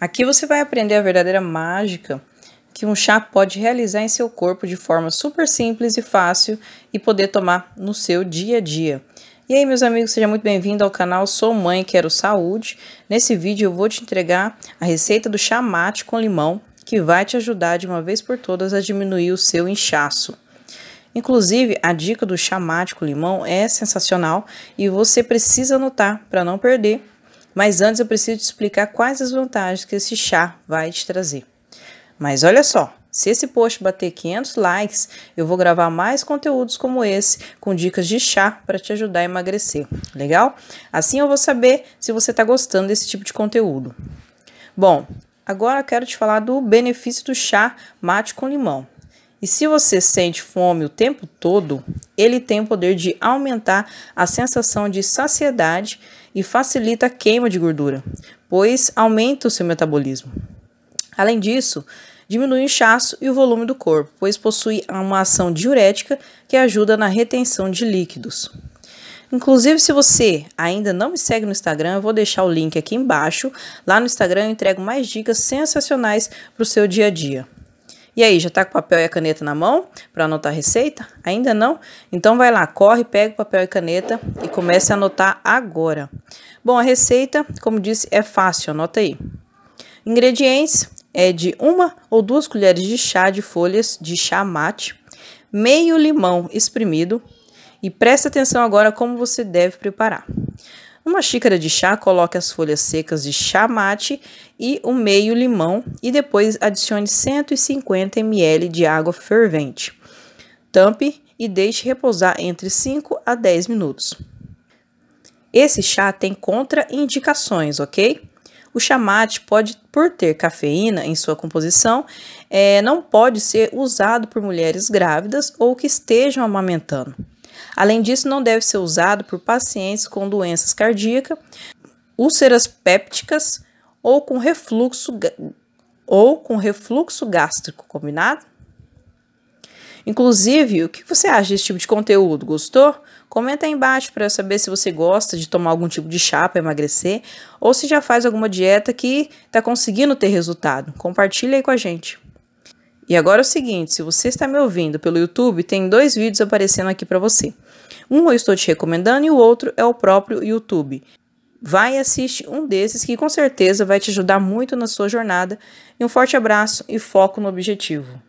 Aqui você vai aprender a verdadeira mágica que um chá pode realizar em seu corpo de forma super simples e fácil e poder tomar no seu dia a dia. E aí, meus amigos, seja muito bem-vindo ao canal Sou Mãe Quero Saúde. Nesse vídeo eu vou te entregar a receita do chá mate com limão, que vai te ajudar de uma vez por todas a diminuir o seu inchaço. Inclusive, a dica do chá mate com limão é sensacional e você precisa anotar para não perder mas antes eu preciso te explicar quais as vantagens que esse chá vai te trazer. Mas olha só, se esse post bater 500 likes, eu vou gravar mais conteúdos como esse, com dicas de chá para te ajudar a emagrecer. Legal? Assim eu vou saber se você está gostando desse tipo de conteúdo. Bom, agora quero te falar do benefício do chá mate com limão. E se você sente fome o tempo todo, ele tem o poder de aumentar a sensação de saciedade e facilita a queima de gordura, pois aumenta o seu metabolismo. Além disso, diminui o inchaço e o volume do corpo, pois possui uma ação diurética que ajuda na retenção de líquidos. Inclusive, se você ainda não me segue no Instagram, eu vou deixar o link aqui embaixo. Lá no Instagram eu entrego mais dicas sensacionais para o seu dia a dia. E aí, já está com o papel e a caneta na mão para anotar a receita? Ainda não? Então vai lá, corre, pega o papel e caneta e comece a anotar agora. Bom, a receita, como disse, é fácil, anota aí. Ingredientes é de uma ou duas colheres de chá de folhas de chá mate, meio limão espremido e preste atenção agora como você deve preparar. Uma xícara de chá, coloque as folhas secas de chá mate e o meio limão e depois adicione 150 ml de água fervente. Tampe e deixe repousar entre 5 a 10 minutos. Esse chá tem contraindicações, ok? O chá mate pode, por ter cafeína em sua composição, é, não pode ser usado por mulheres grávidas ou que estejam amamentando. Além disso, não deve ser usado por pacientes com doenças cardíacas, úlceras pépticas ou com refluxo ou com refluxo gástrico, combinado? Inclusive, o que você acha desse tipo de conteúdo? Gostou? Comenta aí embaixo para eu saber se você gosta de tomar algum tipo de chá para emagrecer ou se já faz alguma dieta que está conseguindo ter resultado. Compartilha aí com a gente. E agora é o seguinte, se você está me ouvindo pelo YouTube, tem dois vídeos aparecendo aqui para você. Um eu estou te recomendando e o outro é o próprio YouTube. Vai e assiste um desses que com certeza vai te ajudar muito na sua jornada. E um forte abraço e foco no objetivo.